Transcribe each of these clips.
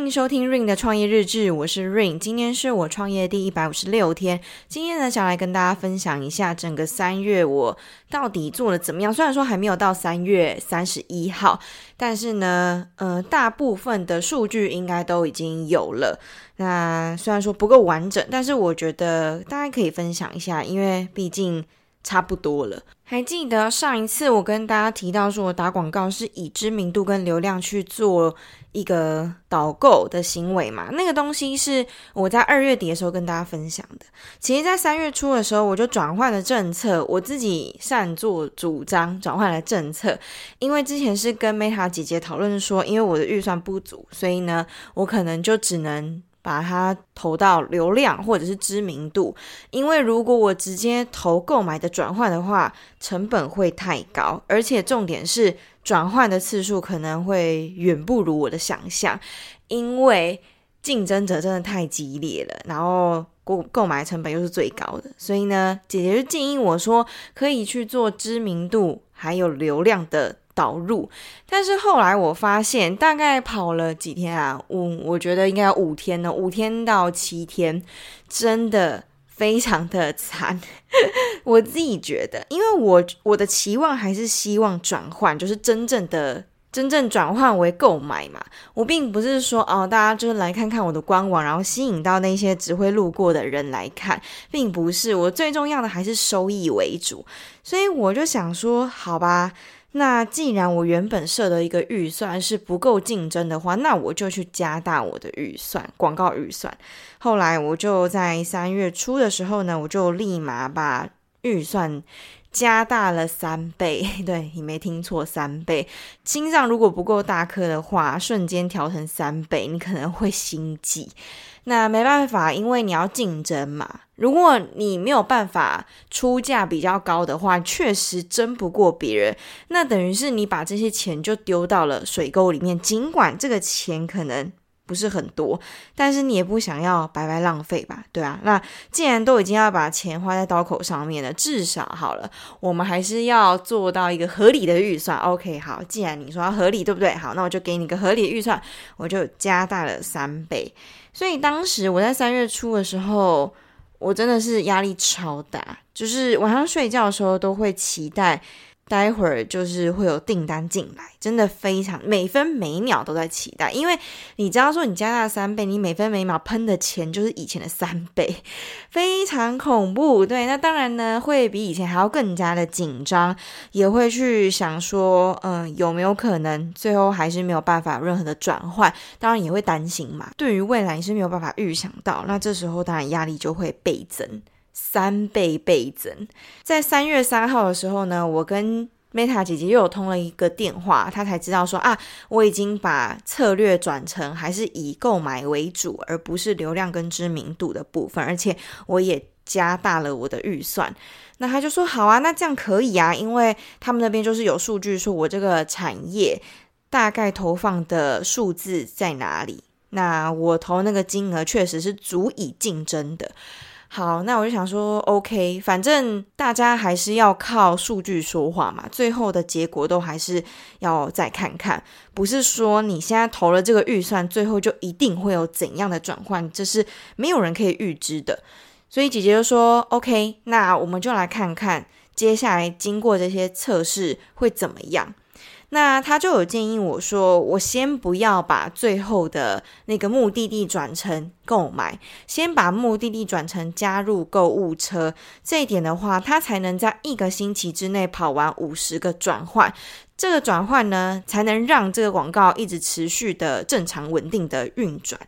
欢迎收听 Ring 的创业日志，我是 Ring，今天是我创业第一百五十六天。今天呢，想来跟大家分享一下整个三月我到底做了怎么样。虽然说还没有到三月三十一号，但是呢，呃，大部分的数据应该都已经有了。那虽然说不够完整，但是我觉得大家可以分享一下，因为毕竟。差不多了。还记得上一次我跟大家提到说，我打广告是以知名度跟流量去做一个导购的行为嘛？那个东西是我在二月底的时候跟大家分享的。其实，在三月初的时候，我就转换了政策，我自己擅作主张转换了政策。因为之前是跟 Meta 姐姐讨论说，因为我的预算不足，所以呢，我可能就只能。把它投到流量或者是知名度，因为如果我直接投购买的转换的话，成本会太高，而且重点是转换的次数可能会远不如我的想象，因为竞争者真的太激烈了，然后购购买成本又是最高的，所以呢，姐姐就建议我说可以去做知名度还有流量的。导入，但是后来我发现，大概跑了几天啊，五，我觉得应该有五天呢，五天到七天，真的非常的惨。我自己觉得，因为我我的期望还是希望转换，就是真正的真正转换为购买嘛。我并不是说哦，大家就是来看看我的官网，然后吸引到那些只会路过的人来看，并不是。我最重要的还是收益为主，所以我就想说，好吧。那既然我原本设的一个预算是不够竞争的话，那我就去加大我的预算，广告预算。后来我就在三月初的时候呢，我就立马把预算加大了三倍。对，你没听错，三倍。心脏如果不够大颗的话，瞬间调成三倍，你可能会心悸。那没办法，因为你要竞争嘛。如果你没有办法出价比较高的话，确实争不过别人。那等于是你把这些钱就丢到了水沟里面。尽管这个钱可能不是很多，但是你也不想要白白浪费吧？对啊。那既然都已经要把钱花在刀口上面了，至少好了，我们还是要做到一个合理的预算。OK，好，既然你说要合理，对不对？好，那我就给你个合理的预算，我就加大了三倍。所以当时我在三月初的时候，我真的是压力超大，就是晚上睡觉的时候都会期待。待会儿就是会有订单进来，真的非常每分每秒都在期待，因为你知道说你加大三倍，你每分每秒喷的钱就是以前的三倍，非常恐怖。对，那当然呢会比以前还要更加的紧张，也会去想说，嗯，有没有可能最后还是没有办法任何的转换？当然也会担心嘛。对于未来你是没有办法预想到，那这时候当然压力就会倍增。三倍倍增，在三月三号的时候呢，我跟 Meta 姐姐又有通了一个电话，她才知道说啊，我已经把策略转成还是以购买为主，而不是流量跟知名度的部分，而且我也加大了我的预算。那她就说好啊，那这样可以啊，因为他们那边就是有数据说我这个产业大概投放的数字在哪里，那我投那个金额确实是足以竞争的。好，那我就想说，OK，反正大家还是要靠数据说话嘛，最后的结果都还是要再看看，不是说你现在投了这个预算，最后就一定会有怎样的转换，这是没有人可以预知的。所以姐姐就说，OK，那我们就来看看接下来经过这些测试会怎么样。那他就有建议我说，我先不要把最后的那个目的地转成购买，先把目的地转成加入购物车。这一点的话，他才能在一个星期之内跑完五十个转换。这个转换呢，才能让这个广告一直持续的正常稳定的运转，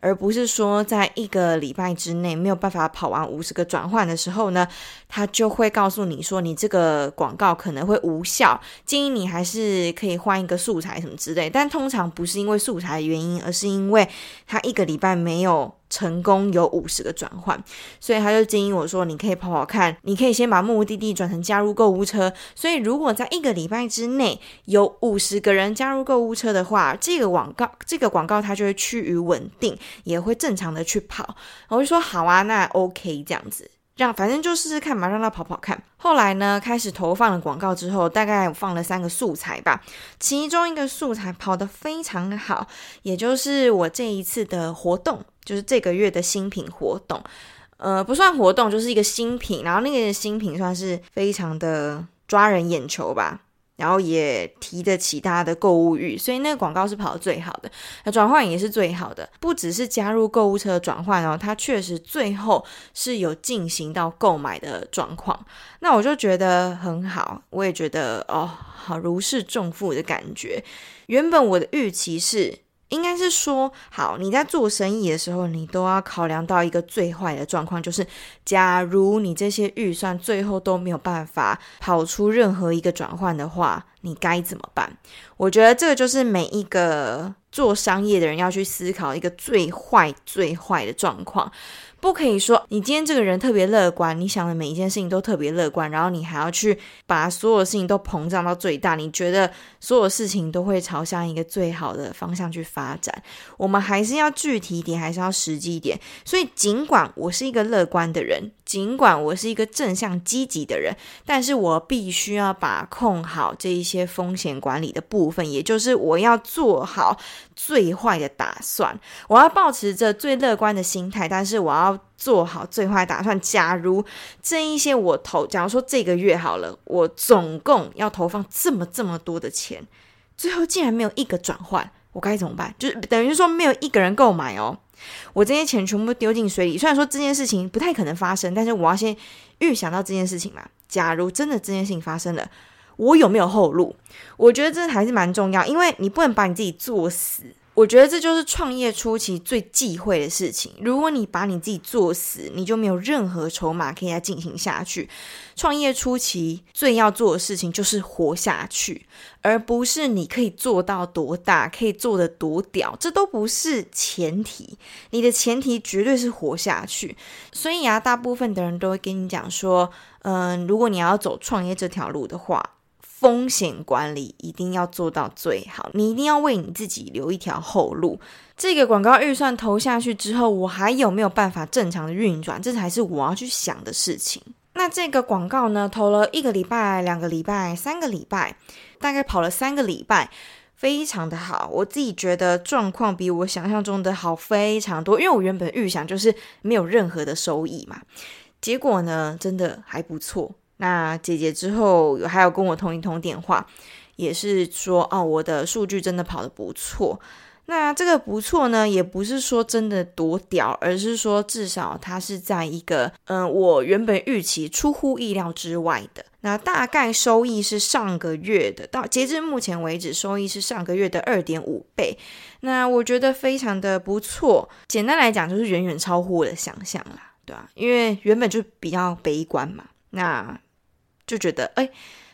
而不是说在一个礼拜之内没有办法跑完五十个转换的时候呢，他就会告诉你说，你这个广告可能会无效，建议你还是可以换一个素材什么之类。但通常不是因为素材的原因，而是因为他一个礼拜没有。成功有五十个转换，所以他就建议我说：“你可以跑跑看，你可以先把目的地转成加入购物车。所以如果在一个礼拜之内有五十个人加入购物车的话，这个广告这个广告它就会趋于稳定，也会正常的去跑。”我就说：“好啊，那 OK 这样子。”让反正就试试看嘛，让他跑跑看。后来呢，开始投放了广告之后，大概放了三个素材吧，其中一个素材跑得非常好，也就是我这一次的活动，就是这个月的新品活动。呃，不算活动，就是一个新品，然后那个新品算是非常的抓人眼球吧。然后也提得起大家的购物欲，所以那个广告是跑得最好的，那转换也是最好的，不只是加入购物车的转换哦，它确实最后是有进行到购买的状况，那我就觉得很好，我也觉得哦，好如释重负的感觉。原本我的预期是。应该是说，好，你在做生意的时候，你都要考量到一个最坏的状况，就是假如你这些预算最后都没有办法跑出任何一个转换的话，你该怎么办？我觉得这个就是每一个做商业的人要去思考一个最坏、最坏的状况。不可以说你今天这个人特别乐观，你想的每一件事情都特别乐观，然后你还要去把所有事情都膨胀到最大，你觉得所有事情都会朝向一个最好的方向去发展。我们还是要具体一点，还是要实际一点。所以，尽管我是一个乐观的人，尽管我是一个正向积极的人，但是我必须要把控好这一些风险管理的部分，也就是我要做好最坏的打算，我要保持着最乐观的心态，但是我要。做好最坏打算。假如这一些我投，假如说这个月好了，我总共要投放这么这么多的钱，最后竟然没有一个转换，我该怎么办？就是等于说没有一个人购买哦，我这些钱全部丢进水里。虽然说这件事情不太可能发生，但是我要先预想到这件事情嘛。假如真的这件事情发生了，我有没有后路？我觉得这还是蛮重要，因为你不能把你自己作死。我觉得这就是创业初期最忌讳的事情。如果你把你自己作死，你就没有任何筹码可以再进行下去。创业初期最要做的事情就是活下去，而不是你可以做到多大，可以做得多屌，这都不是前提。你的前提绝对是活下去。所以啊，大部分的人都会跟你讲说，嗯，如果你要走创业这条路的话。风险管理一定要做到最好，你一定要为你自己留一条后路。这个广告预算投下去之后，我还有没有办法正常的运转？这才是我要去想的事情。那这个广告呢，投了一个礼拜、两个礼拜、三个礼拜，大概跑了三个礼拜，非常的好。我自己觉得状况比我想象中的好非常多，因为我原本预想就是没有任何的收益嘛，结果呢，真的还不错。那姐姐之后还有跟我通一通电话，也是说哦，我的数据真的跑得不错。那这个不错呢，也不是说真的多屌，而是说至少它是在一个嗯、我原本预期出乎意料之外的。那大概收益是上个月的，到截至目前为止，收益是上个月的二点五倍。那我觉得非常的不错。简单来讲，就是远远超乎我的想象啦，对吧？因为原本就比较悲观嘛。那就觉得哎，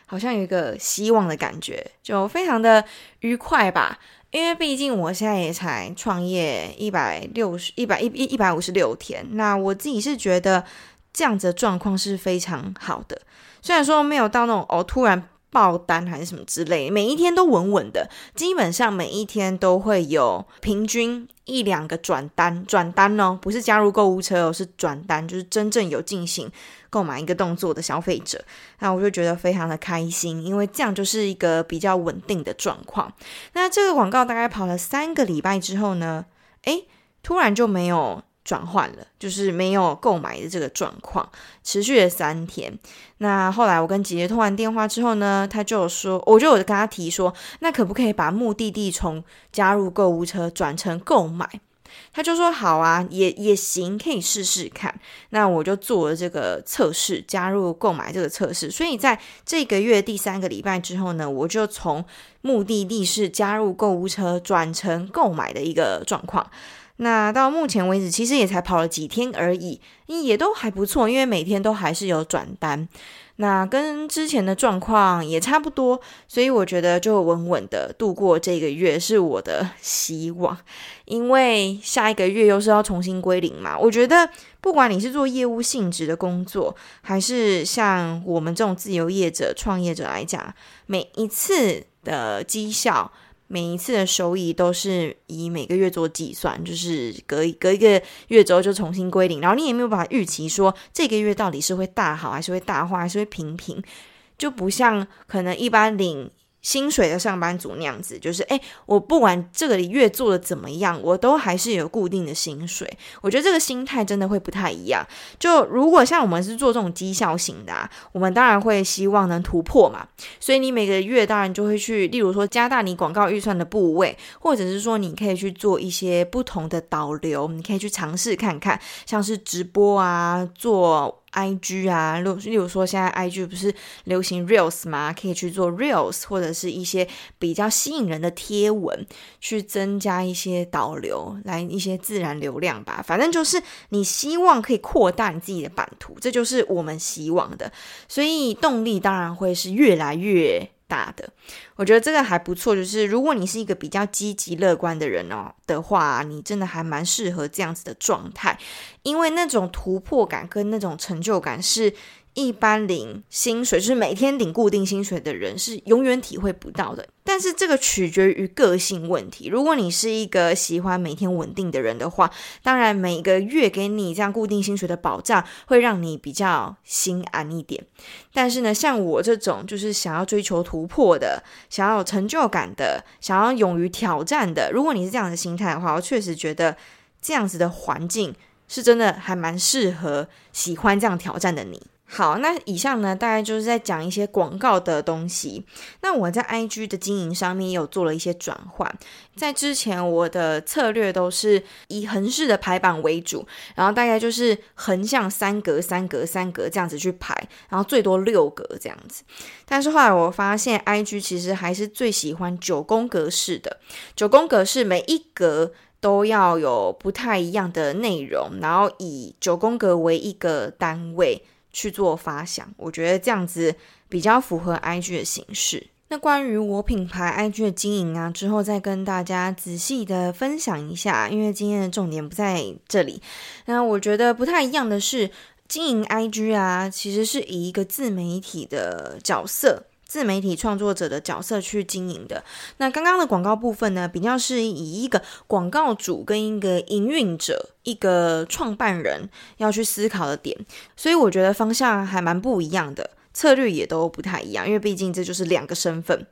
好像有一个希望的感觉，就非常的愉快吧。因为毕竟我现在也才创业一百六十、一百一一一百五十六天，那我自己是觉得这样子的状况是非常好的。虽然说没有到那种哦突然爆单还是什么之类，每一天都稳稳的，基本上每一天都会有平均一两个转单，转单哦，不是加入购物车哦，是转单，就是真正有进行。购买一个动作的消费者，那我就觉得非常的开心，因为这样就是一个比较稳定的状况。那这个广告大概跑了三个礼拜之后呢，诶，突然就没有转换了，就是没有购买的这个状况，持续了三天。那后来我跟姐姐通完电话之后呢，她就说，我就有跟她提说，那可不可以把目的地从加入购物车转成购买？他就说好啊，也也行，可以试试看。那我就做了这个测试，加入购买这个测试。所以在这个月第三个礼拜之后呢，我就从目的地是加入购物车转成购买的一个状况。那到目前为止，其实也才跑了几天而已，也都还不错，因为每天都还是有转单。那跟之前的状况也差不多，所以我觉得就稳稳的度过这个月是我的希望，因为下一个月又是要重新归零嘛。我觉得不管你是做业务性质的工作，还是像我们这种自由业者、创业者来讲，每一次的绩效每一次的收益都是以每个月做计算，就是隔一隔一个月之后就重新归零，然后你也没有办法预期说这个月到底是会大好还是会大坏还是会平平，就不像可能一般领。薪水的上班族那样子，就是诶，我不管这个月做的怎么样，我都还是有固定的薪水。我觉得这个心态真的会不太一样。就如果像我们是做这种绩效型的啊，我们当然会希望能突破嘛。所以你每个月当然就会去，例如说加大你广告预算的部位，或者是说你可以去做一些不同的导流，你可以去尝试看看，像是直播啊，做。I G 啊，例例如说，现在 I G 不是流行 Reels 吗？可以去做 Reels，或者是一些比较吸引人的贴文，去增加一些导流，来一些自然流量吧。反正就是你希望可以扩大你自己的版图，这就是我们希望的。所以动力当然会是越来越大的，我觉得这个还不错。就是如果你是一个比较积极乐观的人哦的话，你真的还蛮适合这样子的状态，因为那种突破感跟那种成就感是。一般领薪水，就是每天领固定薪水的人是永远体会不到的。但是这个取决于个性问题。如果你是一个喜欢每天稳定的人的话，当然每个月给你这样固定薪水的保障，会让你比较心安一点。但是呢，像我这种就是想要追求突破的，想要有成就感的，想要勇于挑战的，如果你是这样的心态的话，我确实觉得这样子的环境是真的还蛮适合喜欢这样挑战的你。好，那以上呢，大概就是在讲一些广告的东西。那我在 IG 的经营上面也有做了一些转换。在之前，我的策略都是以横式的排版为主，然后大概就是横向三格、三格、三格这样子去排，然后最多六格这样子。但是后来我发现，IG 其实还是最喜欢九宫格式的。九宫格式每一格都要有不太一样的内容，然后以九宫格为一个单位。去做发想，我觉得这样子比较符合 IG 的形式。那关于我品牌 IG 的经营啊，之后再跟大家仔细的分享一下，因为今天的重点不在这里。那我觉得不太一样的是，经营 IG 啊，其实是以一个自媒体的角色。自媒体创作者的角色去经营的。那刚刚的广告部分呢，比较是以一个广告主跟一个营运者、一个创办人要去思考的点，所以我觉得方向还蛮不一样的，策略也都不太一样，因为毕竟这就是两个身份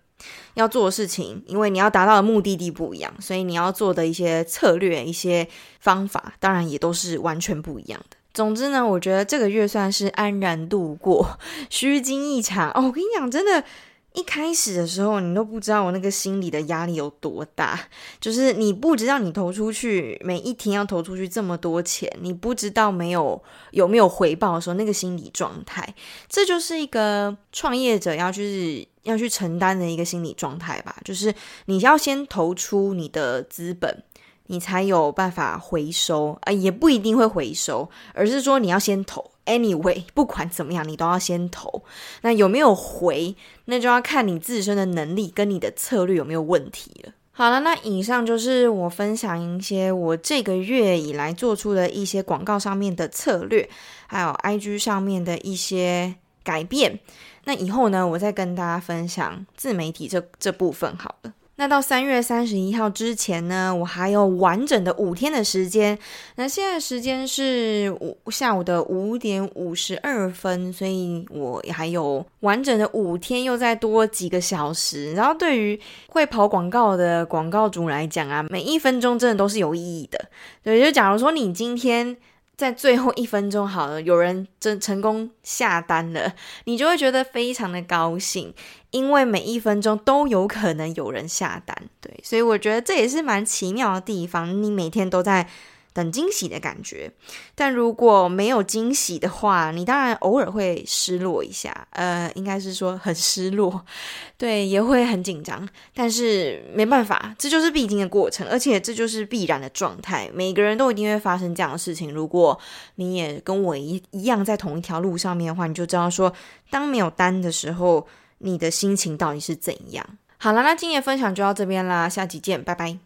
要做的事情，因为你要达到的目的地不一样，所以你要做的一些策略、一些方法，当然也都是完全不一样的。总之呢，我觉得这个月算是安然度过，虚惊一场哦。我跟你讲，真的，一开始的时候你都不知道我那个心理的压力有多大，就是你不知道你投出去每一天要投出去这么多钱，你不知道没有有没有回报的时候，那个心理状态，这就是一个创业者要就是要去承担的一个心理状态吧，就是你要先投出你的资本。你才有办法回收啊，也不一定会回收，而是说你要先投。Anyway，不管怎么样，你都要先投。那有没有回，那就要看你自身的能力跟你的策略有没有问题了。好了，那以上就是我分享一些我这个月以来做出的一些广告上面的策略，还有 IG 上面的一些改变。那以后呢，我再跟大家分享自媒体这这部分好了。那到三月三十一号之前呢，我还有完整的五天的时间。那现在时间是五下午的五点五十二分，所以我还有完整的五天，又再多几个小时。然后对于会跑广告的广告主来讲啊，每一分钟真的都是有意义的。对，就假如说你今天。在最后一分钟，好了，有人真成功下单了，你就会觉得非常的高兴，因为每一分钟都有可能有人下单，对，所以我觉得这也是蛮奇妙的地方，你每天都在。等惊喜的感觉，但如果没有惊喜的话，你当然偶尔会失落一下，呃，应该是说很失落，对，也会很紧张，但是没办法，这就是必经的过程，而且这就是必然的状态，每个人都一定会发生这样的事情。如果你也跟我一一样在同一条路上面的话，你就知道说，当没有单的时候，你的心情到底是怎样。好了，那今天的分享就到这边啦，下期见，拜拜。